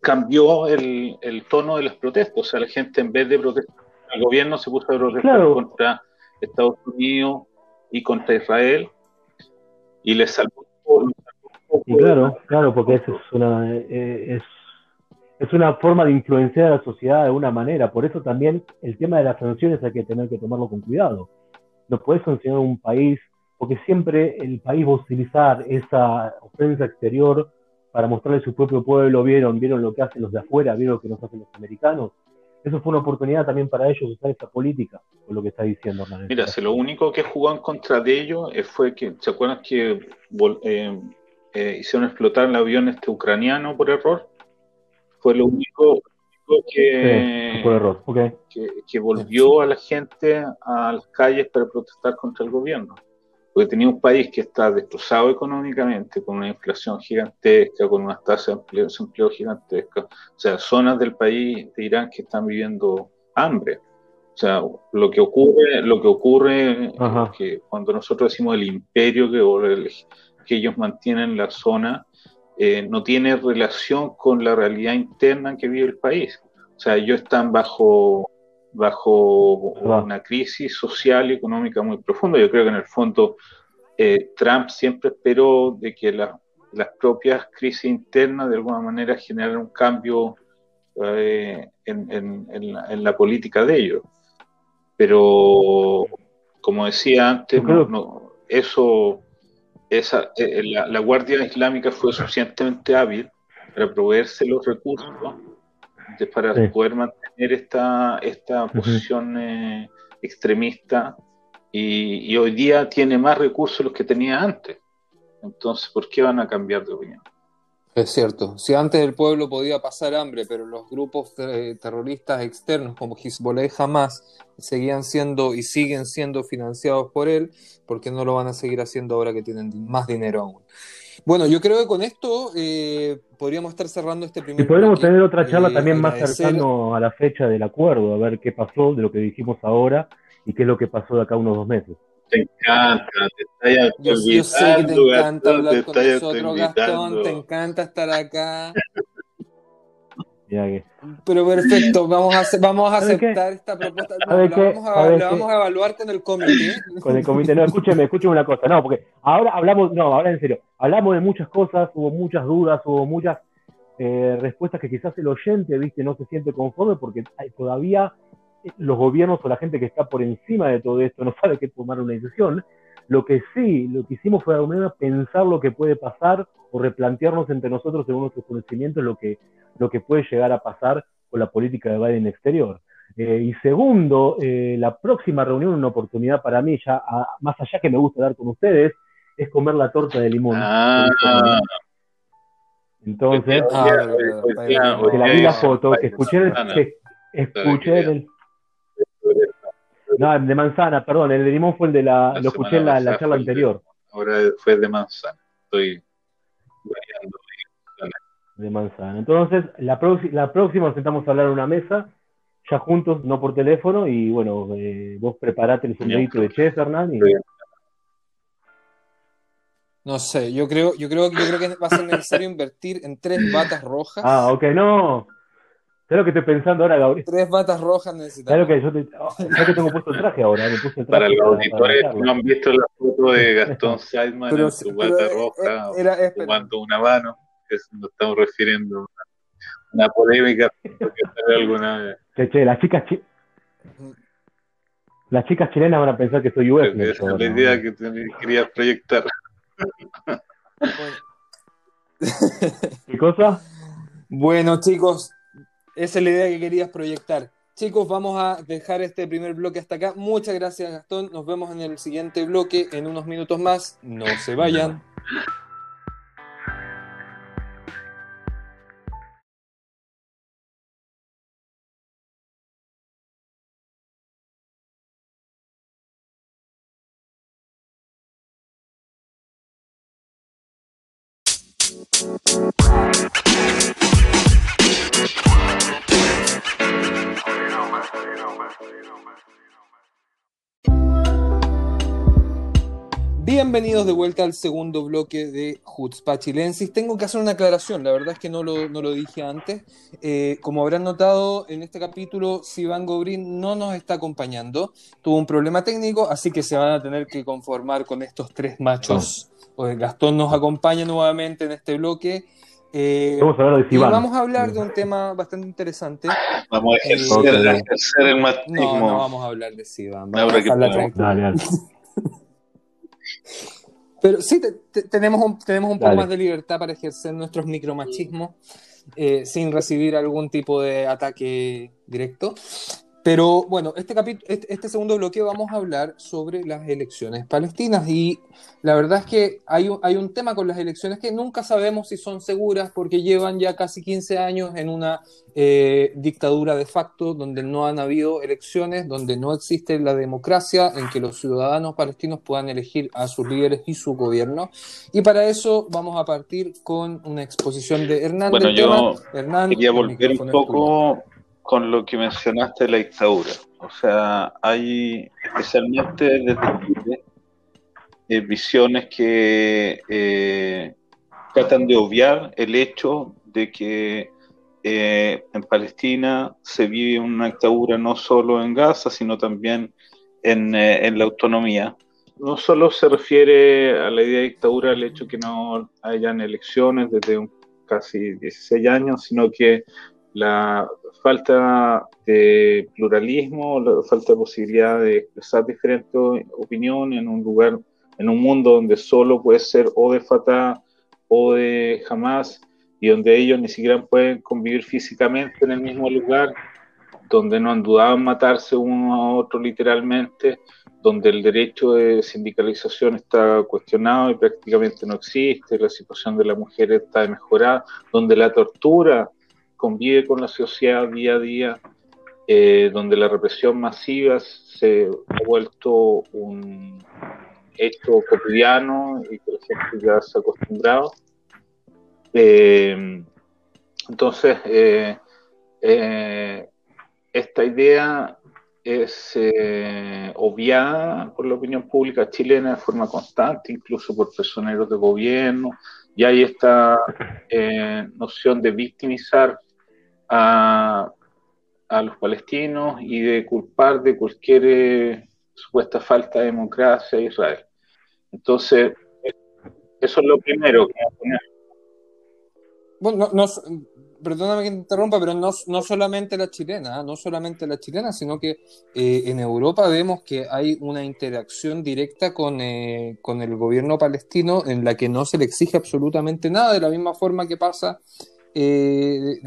cambió el, tono de las protestas. O sea, la gente en vez de protestar, el gobierno se puso a protestar contra Estados Unidos y contra Israel y les salvó. claro, claro, porque eso es una, eh, es es una forma de influenciar a la sociedad de alguna manera. Por eso también el tema de las sanciones hay que tener que tomarlo con cuidado. No puedes sancionar un país, porque siempre el país va a utilizar esa ofensa exterior para mostrarle a su propio pueblo, vieron, vieron lo que hacen los de afuera, vieron lo que nos hacen los americanos. Eso fue una oportunidad también para ellos usar esa política, por lo que está diciendo Hernán. Mira, si lo único que jugó en contra de ellos fue que, ¿se acuerdan que eh, eh, hicieron explotar el avión este ucraniano por error? Fue lo único, que, que, volvió a la gente a las calles para protestar contra el gobierno. Porque tenía un país que está destrozado económicamente, con una inflación gigantesca, con unas tasas de empleo, gigantescas. O sea, zonas del país de Irán que están viviendo hambre. O sea, lo que ocurre, lo que ocurre es que cuando nosotros decimos el imperio que, que ellos mantienen la zona, eh, no tiene relación con la realidad interna en que vive el país. O sea, ellos están bajo, bajo una crisis social y económica muy profunda. Yo creo que en el fondo eh, Trump siempre esperó de que las propias crisis internas de alguna manera generaran un cambio eh, en, la, política de ellos. Pero, como decía antes, no, eso esa, eh, la, Guardia Islámica fue suficientemente hábil para proveerse los recursos para poder mantener esta, esta posición eh, extremista y, hoy día tiene más recursos los que tenía antes. Entonces, ¿por qué van a cambiar de opinión? Es cierto, si antes el pueblo podía pasar hambre, pero los grupos terroristas externos como Hezbollah jamás seguían siendo y siguen siendo financiados por él, ¿por qué no lo van a seguir haciendo ahora que tienen más dinero aún? Bueno, yo creo que con esto eh, podríamos estar cerrando este primer. Y podríamos tener otra charla eh, también más cercano a la fecha del acuerdo, a ver qué pasó de lo que dijimos ahora y qué es lo que pasó de acá unos dos meses. Te encanta, te está yo, yo sé que te encanta hablar con nosotros, Gastón, te encanta estar acá. Pero perfecto, vamos a, vamos a aceptar esta propuesta. vamos, a, vamos a evaluarte en el comité. Con el comité, no, escúcheme, escúcheme una cosa, no, porque ahora hablamos, no, ahora en serio, hablamos de muchas cosas, hubo muchas dudas, hubo muchas eh, respuestas que quizás el oyente, viste, no se siente conforme porque hay, todavía los gobiernos o la gente que está por encima de todo esto no sabe qué tomar una decisión. Lo que sí, lo que hicimos fue menos pensar lo que puede pasar o replantearnos entre nosotros, según nuestros conocimientos, lo que, lo que puede llegar a pasar con la política de Biden exterior. Eh, y segundo, eh, la próxima reunión, una oportunidad para mí, ya más allá que me gusta dar con ustedes, es comer la torta de limón. Ah. Entonces, que la vi la foto, que escuché, que escuché el, no, de manzana, perdón, el de limón fue el de la. lo escuché en la, charla anterior. ahora fue de manzana. Estoy variando. De manzana. Entonces, la, la próxima nos sentamos a hablar en una mesa, ya juntos, no por teléfono, y bueno, eh, vos preparate el sombrerito de chef, Hernán. Y... No sé, yo creo, yo creo, yo creo que va a ser necesario invertir en tres batas rojas. Ah, ok, no. ¿Sabes lo que estoy pensando ahora, Gabriel? Tres batas rojas necesitamos. ¿Sabes lo que yo oh, que tengo puesto el traje ahora? Me puse el traje para los auditores que no han visto la foto de Gastón Seidman en su bata eh, roja, era, tomando una mano, que nos estamos refiriendo a una, polémica porque alguna Che, che, las chicas las chicas chilenas van a pensar que soy US. Esa es la idea que querías proyectar. ¿Qué cosa? Bueno, chicos, esa es la idea que querías proyectar. Chicos, vamos a dejar este primer bloque hasta acá. Muchas gracias, Gastón. Nos vemos en el siguiente bloque en unos minutos más. No se vayan. Bienvenidos de vuelta al segundo bloque de Hutzpah Chilensis. Tengo que hacer una aclaración, la verdad es que no lo, no lo dije antes. Eh, como habrán notado, en este capítulo, Sivan Gobrin no nos está acompañando. Tuvo un problema técnico, así que se van a tener que conformar con estos tres machos. Pues Gastón nos acompaña nuevamente en este bloque. Eh, vamos a hablar de Sivan. Vamos a hablar de un tema bastante interesante. Vamos a ejercer, eh, el machismo. No, no vamos a hablar de Sivan. Vamos a hablar Pero sí, tenemos un, tenemos un poco más de libertad para ejercer nuestros micromachismos eh, sin recibir algún tipo de ataque directo. Pero bueno, este, este, este segundo bloque vamos a hablar sobre las elecciones palestinas y la verdad es que hay un, hay un tema con las elecciones que nunca sabemos si son seguras porque llevan ya casi 15 años en una eh, dictadura de facto donde no han habido elecciones, donde no existe la democracia en que los ciudadanos palestinos puedan elegir a sus líderes y su gobierno. Y para eso vamos a partir con una exposición de Hernán. Bueno, yo quería volver un poco con lo que mencionaste de la dictadura. O sea, hay especialmente desde eh, visiones que eh, tratan de obviar el hecho de que eh, en Palestina se vive una dictadura no solo en Gaza, sino también en, en, la autonomía. No solo se refiere a la idea de dictadura el hecho que no hayan elecciones desde un, casi 16 años, sino que la falta de pluralismo, la falta de posibilidad de expresar diferentes opiniones en un lugar, en un mundo donde solo puede ser o de Fatah o de Hamas y donde ellos ni siquiera pueden convivir físicamente en el mismo lugar donde no han dudado en matarse uno a otro literalmente, donde el derecho de sindicalización está cuestionado y prácticamente no existe, la situación de la mujer está mejorada, donde la tortura convive con la sociedad día a día, eh, donde la represión masiva se ha vuelto un hecho cotidiano y que la gente ya se ha acostumbrado. Eh, entonces, eh, esta idea es obviada por la opinión pública chilena de forma constante, incluso por personeros de gobierno, y hay esta noción de victimizar a, los palestinos y de culpar de cualquier eh, supuesta falta de democracia a Israel. Entonces, eso es lo primero que voy a poner. Bueno, no, perdóname que interrumpa, pero no, no solamente la chilena, ¿eh? no solamente la chilena, sino que eh, en Europa vemos que hay una interacción directa con, con el gobierno palestino en la que no se le exige absolutamente nada, de la misma forma que pasa eh,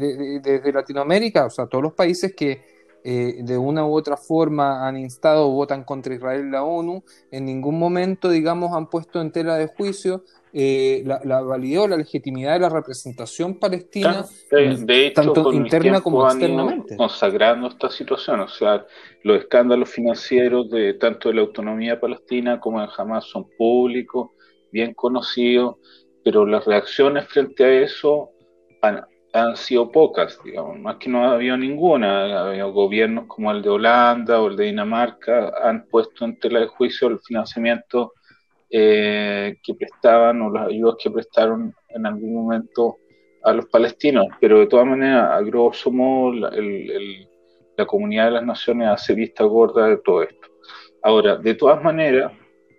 desde Latinoamérica, o sea, todos los países que eh, de una u otra forma han instado o votan contra Israel la ONU, en ningún momento, digamos, han puesto en tela de juicio eh, la, la, validez o la legitimidad de la representación palestina, de, hecho, tanto interna como externamente. Consagrando esta situación, o sea, los escándalos financieros de tanto de la autonomía palestina como de Hamas son públicos, bien conocidos, pero las reacciones frente a eso han, sido pocas, digamos, más que no ha habido ninguna. Ha gobiernos como el de Holanda o el de Dinamarca han puesto en tela de juicio el financiamiento eh, que prestaban o las ayudas que prestaron en algún momento a los palestinos, pero de todas maneras, a grosso modo, la, la comunidad de las naciones hace vista gorda de todo esto. Ahora, de todas maneras,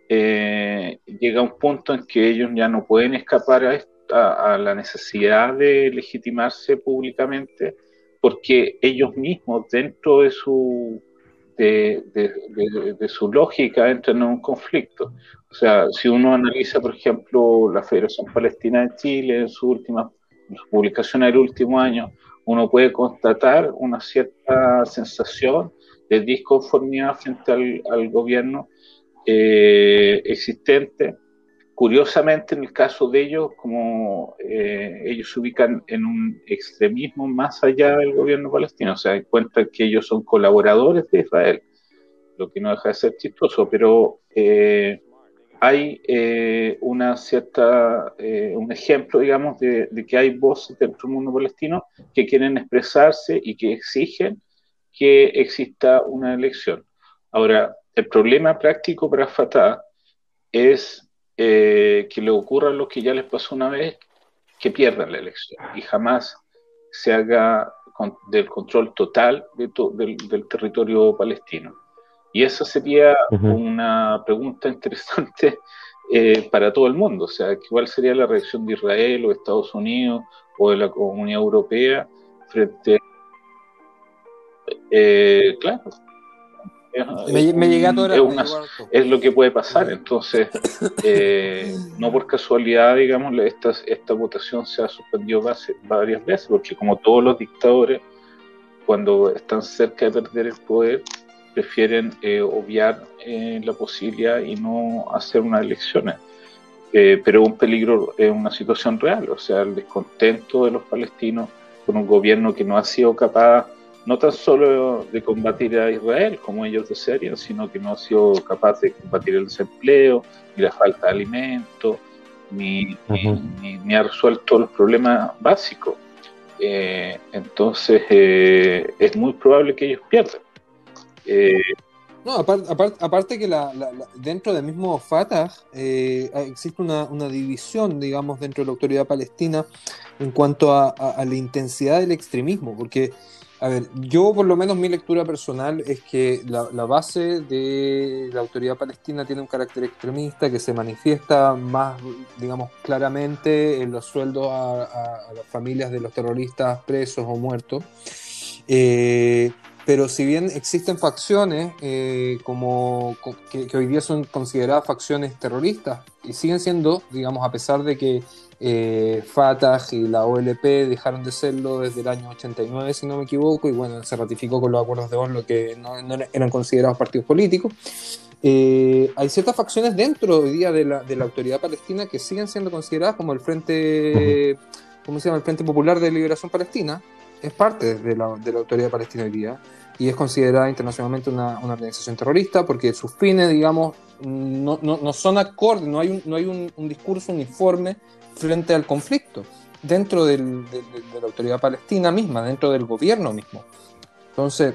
eh, llega un punto en que ellos ya no pueden escapar a esto a, la necesidad de legitimarse públicamente porque ellos mismos dentro de su de, de, su lógica entran en un conflicto. O sea, si uno analiza, por ejemplo, la Federación Palestina de Chile en su última publicación del último año, uno puede constatar una cierta sensación de disconformidad frente al, al gobierno eh, existente Curiosamente, en el caso de ellos, como eh, ellos se ubican en un extremismo más allá del gobierno palestino, se dan cuenta que ellos son colaboradores de Israel, lo que no deja de ser chistoso, pero eh, hay eh, una cierta, un ejemplo, digamos, de, de, que hay voces dentro del mundo palestino que quieren expresarse y que exigen que exista una elección. Ahora, el problema práctico para Fatah es eh, que le ocurra lo que ya les pasó una vez, que pierdan la elección. Y jamás se haga del control total del, territorio palestino. Y esa sería una pregunta interesante eh, para todo el mundo, o sea, ¿cuál sería la reacción de Israel o de Estados Unidos o de la Comunidad Europea frente a... Eh, claro, me, llega es, lo que puede pasar. Entonces, eh, no por casualidad, digamos, esta, esta votación se ha suspendido varias veces, porque como todos los dictadores, cuando están cerca de perder el poder, prefieren eh, obviar eh, la posibilidad y no hacer unas elecciones. pero un peligro es una situación real, o sea, el descontento de los palestinos con un gobierno que no ha sido capaz no tan solo de combatir a Israel como ellos desearían, sino que no ha sido capaz de combatir el desempleo, ni la falta de alimentos, ni, ni, ha resuelto los problemas básicos. Eh, entonces eh, es muy probable que ellos pierdan. Eh, no, aparte, que la, dentro del mismo Fatah existe una, una, división, digamos, dentro de la autoridad palestina en cuanto a, a la intensidad del extremismo, porque a ver, yo por lo menos mi lectura personal es que la, base de la autoridad palestina tiene un carácter extremista que se manifiesta más, digamos, claramente en los sueldos a, las familias de los terroristas presos o muertos. Eh, pero si bien existen facciones eh, como que, hoy día son consideradas facciones terroristas y siguen siendo, digamos, a pesar de que eh, Fatah y la OLP dejaron de serlo desde el año 89, si no me equivoco, y bueno, se ratificó con los acuerdos de Oslo que no, eran considerados partidos políticos. Eh, hay ciertas facciones dentro hoy día de la, de la, autoridad palestina que siguen siendo consideradas como el Frente, ¿cómo se llama? El Frente Popular de Liberación Palestina, es parte de la, de la autoridad palestina hoy día y es considerada internacionalmente una, una organización terrorista porque sus fines, digamos, no, no, no son acordes, no hay, un, no hay un, un, discurso uniforme frente al conflicto dentro de, la autoridad palestina misma, dentro del gobierno mismo. Entonces,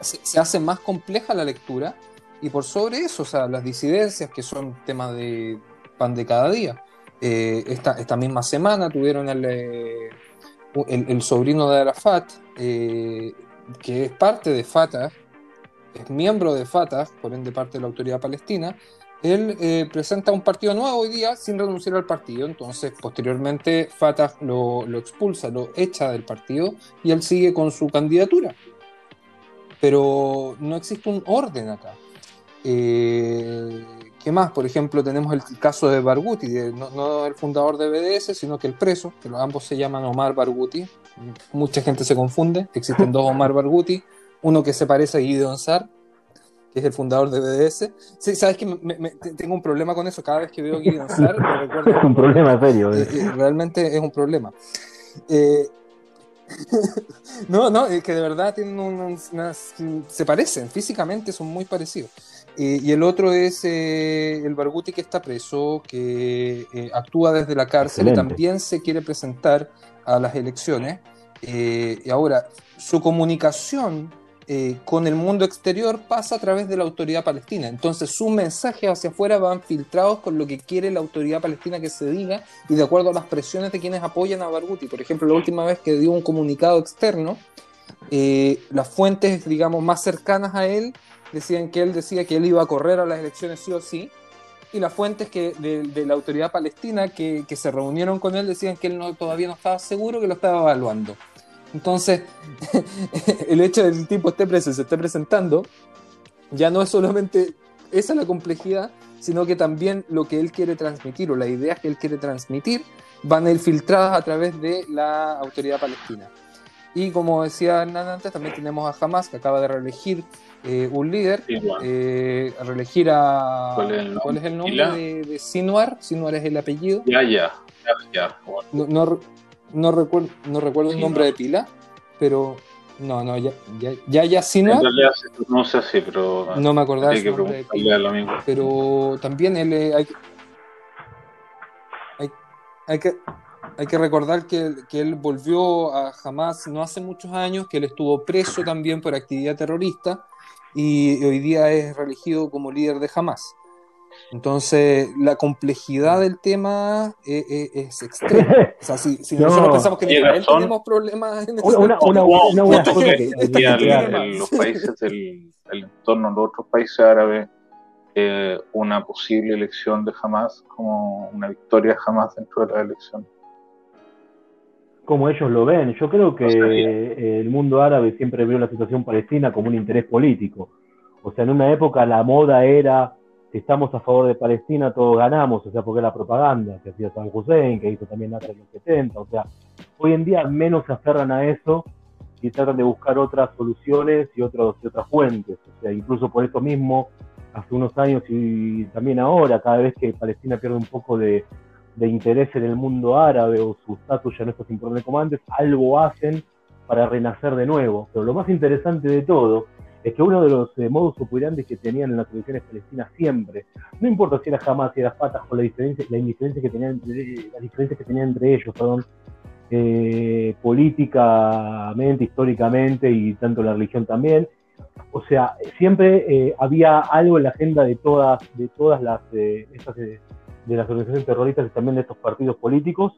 se, hace más compleja la lectura y por sobre eso, o sea, las disidencias que son temas de pan de cada día. Eh, esta, esta misma semana tuvieron el, eh, el, el, sobrino de Arafat, eh, que es parte de Fatah, es miembro de Fatah, por ende parte de la autoridad palestina, él eh, presenta un partido nuevo hoy día sin renunciar al partido, entonces posteriormente Fatah lo, expulsa, lo echa del partido y él sigue con su candidatura. Pero no existe un orden acá. Eh, ¿Qué más? Por ejemplo, tenemos el caso de Barghouti, de, no, no, el fundador de BDS, sino que el preso, que ambos se llaman Omar Barghouti. Mucha gente se confunde, existen dos Omar Barghouti, uno que se parece a Gideon Sar, que es el fundador de BDS. Sí, sabes que me, me, tengo un problema con eso, cada vez que veo a Gideon Sar, me recuerdo... Es un problema serio. Eh, eh, realmente es un problema. Eh, no, no, es que de verdad tienen unas, unas, se parecen, físicamente son muy parecidos. Eh, y el otro es eh, el Barguti que está preso, que eh, actúa desde la cárcel Excelente. y también se quiere presentar a las elecciones. y ahora, su comunicación con el mundo exterior pasa a través de la autoridad palestina. Entonces, sus mensajes hacia afuera van filtrados con lo que quiere la autoridad palestina que se diga y de acuerdo a las presiones de quienes apoyan a Barguti. Por ejemplo, la última vez que dio un comunicado externo, las fuentes, digamos, más cercanas a él decían que él decía que él iba a correr a las elecciones sí o sí, y las fuentes que, de, de la autoridad palestina que, que, se reunieron con él decían que él no, todavía no estaba seguro, que lo estaba evaluando. Entonces, el hecho de que el tipo esté preso y se esté presentando, ya no es solamente esa la complejidad, sino que también lo que él quiere transmitir o las ideas que él quiere transmitir van a ir filtradas a través de la autoridad palestina. Y como decía Hernán antes, también tenemos a Hamas, que acaba de reelegir eh, un líder, sí, bueno. eh, reelegir a. ¿Cuál es el nombre, ¿cuál es el nombre de, de, Sinuar? Sinuar es el apellido. Ya, ya. ya, ya. Bueno. No, no, no, recuerdo, no recuerdo el nombre de pila, pero. No, no, ya, ya, ya, ya Sinuar. En realidad se pronuncia así, pero. No me acordaba. Hay que preguntarle a lo mismo. Pero también él. Eh, hay, hay, hay que hay que recordar que, que, él volvió a Hamas no hace muchos años, que él estuvo preso también por actividad terrorista y hoy día es reelegido como líder de Hamas. Entonces, la complejidad del tema es, es, es extrema. O sea, si, si no, nosotros pensamos que en Israel son... tenemos problemas en una, una, una, una cosa que, el, los países del el entorno de los otros países árabes eh, una posible elección de Hamas como una victoria Hamas dentro de la elección como ellos lo ven. Yo creo que el mundo árabe siempre vio la situación palestina como un interés político. O sea, en una época la moda era, si estamos a favor de Palestina, todos ganamos, o sea, porque la propaganda que hacía San Hussein, que hizo también en los 70, o sea, hoy en día menos se aferran a eso y tratan de buscar otras soluciones y, otros, y otras fuentes. O sea, incluso por eso mismo, hace unos años y también ahora, cada vez que Palestina pierde un poco de, interés en el mundo árabe o su estatus ya no está sin como antes, algo hacen para renacer de nuevo. Pero lo más interesante de todo es que uno de los eh, modus operandi que tenían en las elecciones palestinas siempre, no importa si era Hamas, si era Fatah, o la diferencia, la indiferencia que tenían entre, las diferencias que tenían entre ellos, perdón, eh, políticamente, históricamente y tanto la religión también. O sea, siempre eh, había algo en la agenda de todas, de todas las eh, estas eh, de las organizaciones terroristas y también de estos partidos políticos,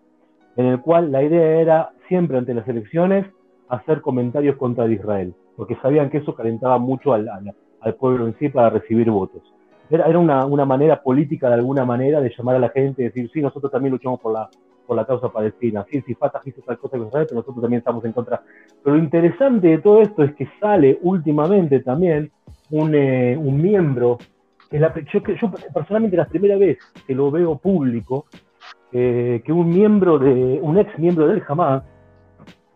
en el cual la idea era siempre ante las elecciones hacer comentarios contra Israel, porque sabían que eso calentaba mucho al, al, al pueblo en sí para recibir votos. Era, era una, una, manera política de alguna manera de llamar a la gente y decir, sí, nosotros también luchamos por la, por la causa palestina. Sí, si Fatah hizo tal cosa con Israel, pero nosotros también estamos en contra. Pero lo interesante de todo esto es que sale últimamente también un, eh, un miembro, que la, yo, yo, personalmente la primera vez que lo veo público, eh, que un miembro de, un ex miembro del Hamas,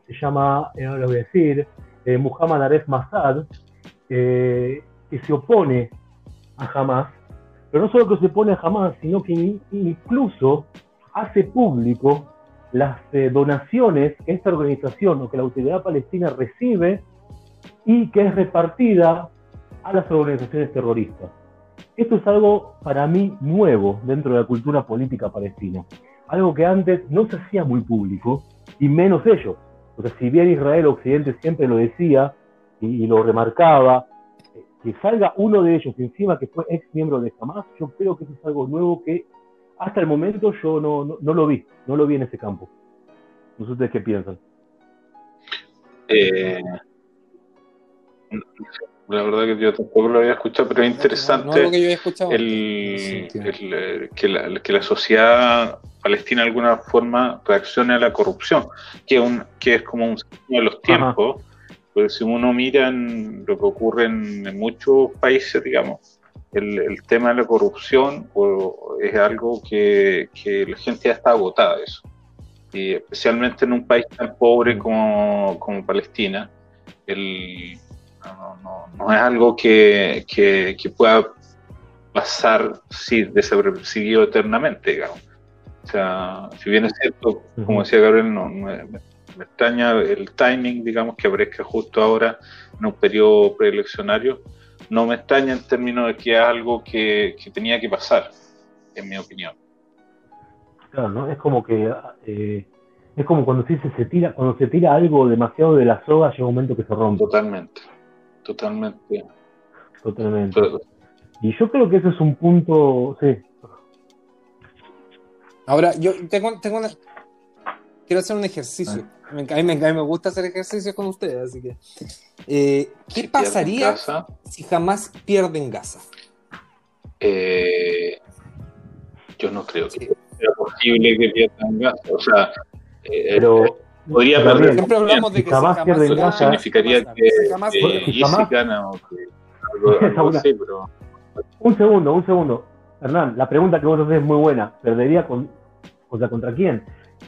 se llama, eh, lo voy a decir, Muhammad Aref Massad, que se opone a Hamas, pero no solo que se opone a Hamas, sino que incluso hace público las eh, donaciones que esta organización o que la autoridad palestina recibe y que es repartida a las organizaciones terroristas. Esto es algo para mí nuevo dentro de la cultura política palestina, algo que antes no se hacía muy público y menos ellos. Sea, si bien Israel Occidente siempre lo decía y, lo remarcaba, eh, que salga uno de ellos encima que fue ex miembro de Hamas, yo creo que eso es algo nuevo que hasta el momento yo no, no, lo vi, no lo vi en ese campo. No sé ustedes qué piensan. Eh, la verdad que yo tampoco lo había escuchado, pero es interesante el, que, la, que, la, sociedad palestina de alguna forma reaccione a la corrupción, que, un, que es como un signo de los tiempos, porque si uno mira en lo que ocurre en muchos países, digamos, el, tema de la corrupción es algo que, la gente ya está agotada de eso. Y especialmente en un país tan pobre mm. como, Palestina, el, no, es algo que, pueda pasar sí, desapercibido eternamente, digamos. O sea, si bien es cierto, como decía Gabriel, no, me, me, extraña el timing, digamos, que aparezca justo ahora en un periodo preeleccionario, no me extraña en términos de que es algo que, tenía que pasar, en mi opinión. Claro, ¿no? Es como que eh, es como cuando se, se tira, cuando se tira algo demasiado de la soga, llega un momento que se rompe. Totalmente, totalmente. Totalmente. y yo creo que ese es un punto, sí. Ahora, yo tengo, tengo una, quiero hacer un ejercicio. A mí, me, me, gusta hacer ejercicios con ustedes, así que. Eh, ¿Qué pasaría si jamás pierden Gaza? Eh, yo no creo que sea posible que pierdan Gaza. O sea, eh, pero. Podría perder. Siempre hablamos de que jamás si jamás pierden Gaza. Significaría que, jamás, si jamás, gana o que algo, así, pero. Un segundo, un segundo. Hernán, la pregunta que vos haces es muy buena. ¿Perdería con, o sea, contra quién?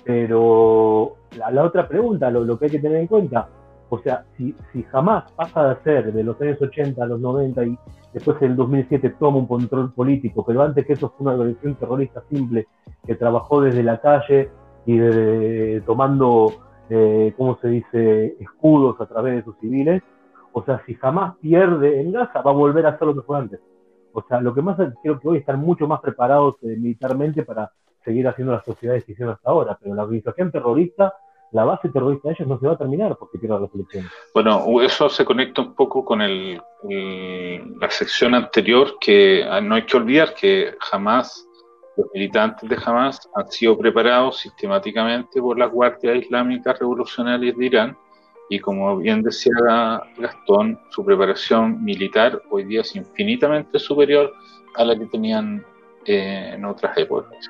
Pero la, otra pregunta, lo, que hay que tener en cuenta, o sea, si, si jamás pasa de ser de los años 80 a los 90 y después en el 2007 toma un control político, pero antes que eso fue una organización terrorista simple que trabajó desde la calle y tomando, eh, ¿cómo se dice?, escudos a través de sus civiles, o sea, si jamás pierde en Gaza, va a volver a hacer lo que fue antes. O sea, lo que más creo que hoy están mucho más preparados eh, militarmente para seguir haciendo las sociedades que hicieron hasta ahora, pero la organización terrorista, la base terrorista de ellos no se va a terminar porque pierda las elecciones. Bueno, eso se conecta un poco con el, la sección anterior, que ah, no hay que olvidar que jamás los militantes de Hamas han sido preparados sistemáticamente por las guardias islámicas revolucionarias de Irán y como bien decía Gastón, su preparación militar hoy día es infinitamente superior a la que tenían eh, en otras épocas.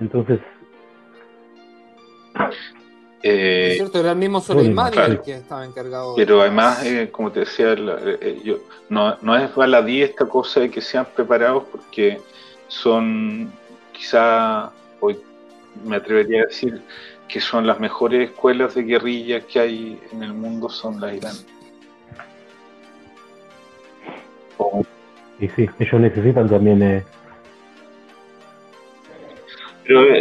Entonces. Eh, es cierto, era el mismo Soleimani el que estaba encargado. Pero además, eh, como te decía, eh, yo, no, no es baladí esta cosa de que sean preparados porque son, quizá, hoy me atrevería a decir que son las mejores escuelas de guerrilla que hay en el mundo, son las Irán. Y sí, ellos necesitan también pero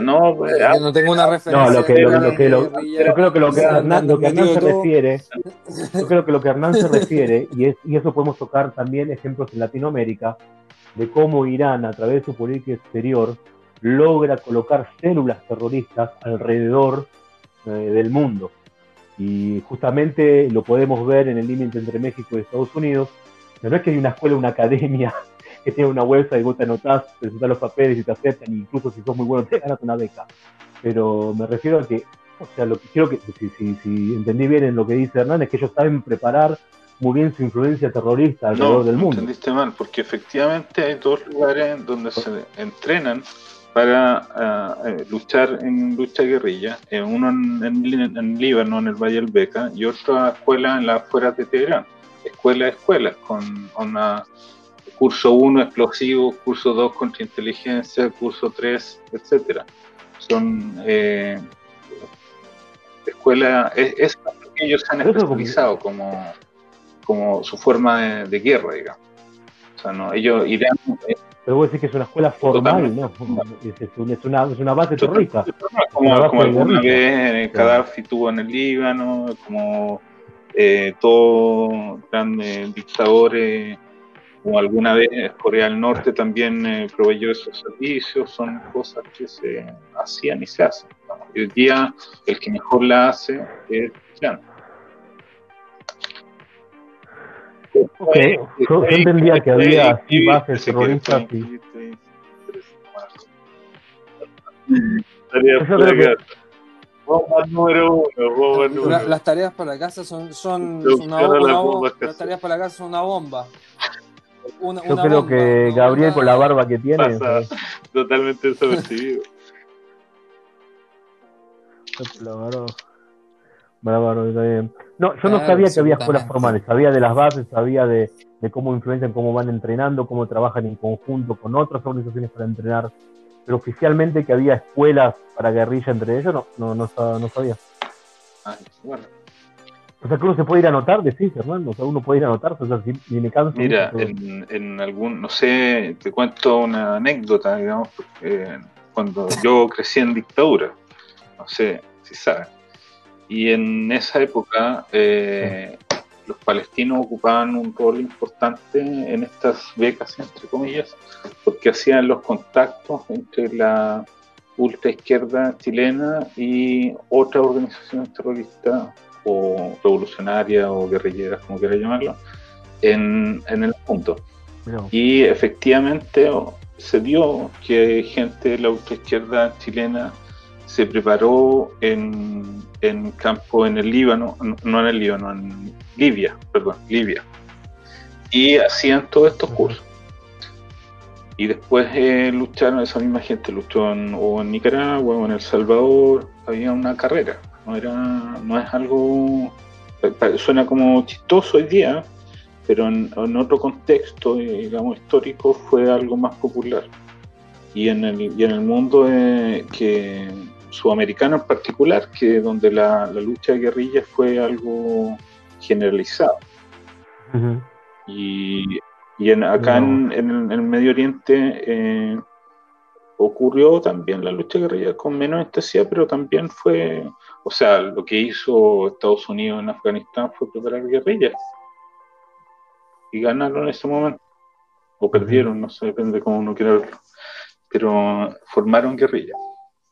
no, pues, no tengo una referencia. No, lo que, lo, que, lo, yo creo que lo que Hernán, lo que Hernán se refiere, yo creo que lo que Hernán se refiere, y, es, y eso podemos tocar también ejemplos en Latinoamérica, de cómo Irán, a través de su política exterior, logra colocar células terroristas alrededor eh, del mundo. Y justamente lo podemos ver en el límite entre México y Estados Unidos. Pero no es que hay una escuela, una academia que tiene una website y vos te anotás, presentas los papeles y te aceptan, incluso si sos muy bueno te ganas una beca. Pero me refiero a que, o sea, lo que quiero que, si, si, si entendí bien en lo que dice Hernán, es que ellos saben preparar muy bien su influencia terrorista alrededor del mundo. entendiste mal, porque efectivamente hay dos lugares donde se entrenan para eh, luchar en lucha guerrilla, eh, uno en, en, Líbano, en el Valle del Beca, y otra escuela en las afueras de Teherán, escuela escuelas, con una curso 1 explosivo, curso 2 contrainteligencia, curso 3, etcétera. Son eh, escuelas, es, que ellos se han especializado como, como su forma de, guerra, digamos. O sea, no, ellos irán pero vos decís que es una escuela formal, ¿no? Es, una, es una base terrorista. Como, alguna vez Gaddafi tuvo en el Líbano, como eh, todos grandes dictadores, como alguna vez Corea del Norte también eh, proveyó esos servicios, son cosas que se hacían y se hacen. Y hoy día el que mejor la hace es China. Ok, yo, entendía que había bases terroristas y... número uno, Las tareas para casa son, son una, bomba. Las tareas para casa son una bomba. Yo creo que Gabriel con la barba que tiene totalmente desapercibido. La barba. No, yo no sabía que había escuelas formales, sabía de las bases, sabía de, cómo influencian, cómo van entrenando, cómo trabajan en conjunto con otras organizaciones para entrenar, pero oficialmente que había escuelas para guerrilla entre ellos, no, no, no, sabía. bueno. O sea, que uno se puede ir a anotar, decís, Hernando, o sea, uno puede ir a anotar, o sea, si canso. Mira, en, en, algún, no sé, te cuento una anécdota, digamos, porque cuando yo crecí en dictadura, no sé si sabes y en esa época eh, los palestinos ocupaban un rol importante en estas becas, entre comillas, porque hacían los contactos entre la ultraizquierda chilena y otras organizaciones terroristas o revolucionarias o guerrilleras, como quiera llamarlo, en, en el mundo. Y efectivamente se dio que gente de la ultraizquierda chilena se preparó en, en campo en el Líbano, no en el Líbano, en Libia, perdón, Libia. Y hacían todos estos cursos. Y después eh, lucharon, esa misma gente luchó en, o en Nicaragua o en El Salvador, había una carrera, no, era, no es algo, suena como chistoso hoy día, pero en, otro contexto, digamos, histórico fue algo más popular. Y en el, y en el mundo eh, que sudamericano en particular, que donde la, lucha de guerrillas fue algo generalizado. Y, en, acá en, el Medio Oriente eh, ocurrió también la lucha de guerrillas con menos intensidad, pero también fue, o sea, lo que hizo Estados Unidos en Afganistán fue preparar guerrillas. Y ganaron en ese momento. O perdieron, no sé, depende de cómo uno quiera verlo. Pero formaron guerrillas.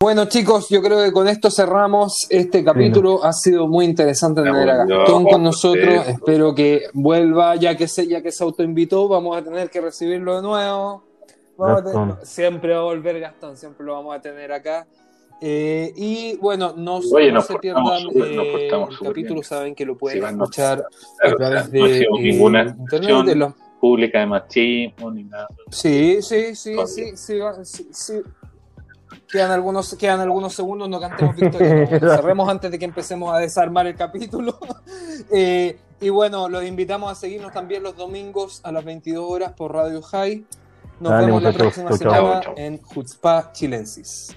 Bueno, chicos, yo creo que con esto cerramos este capítulo. Ha sido muy interesante tener a Gastón con nosotros. Espero que vuelva, ya que se, ya que se autoinvitó, vamos a tener que recibirlo de nuevo. siempre va a volver Gastón, siempre lo vamos a tener acá. Eh, y bueno, no, se pierdan eh, el capítulo, saben que lo pueden escuchar a través de eh, internet, de los... pública de machismo ni nada. Sí, sí, sí, sí, sí, sí, Quedan algunos, quedan algunos segundos, no cantemos victoria. cerremos antes de que empecemos a desarmar el capítulo. Eh, y bueno, los invitamos a seguirnos también los domingos a las 22 horas por Radio High. Nos vemos la próxima semana en Jutzpa Chilensis.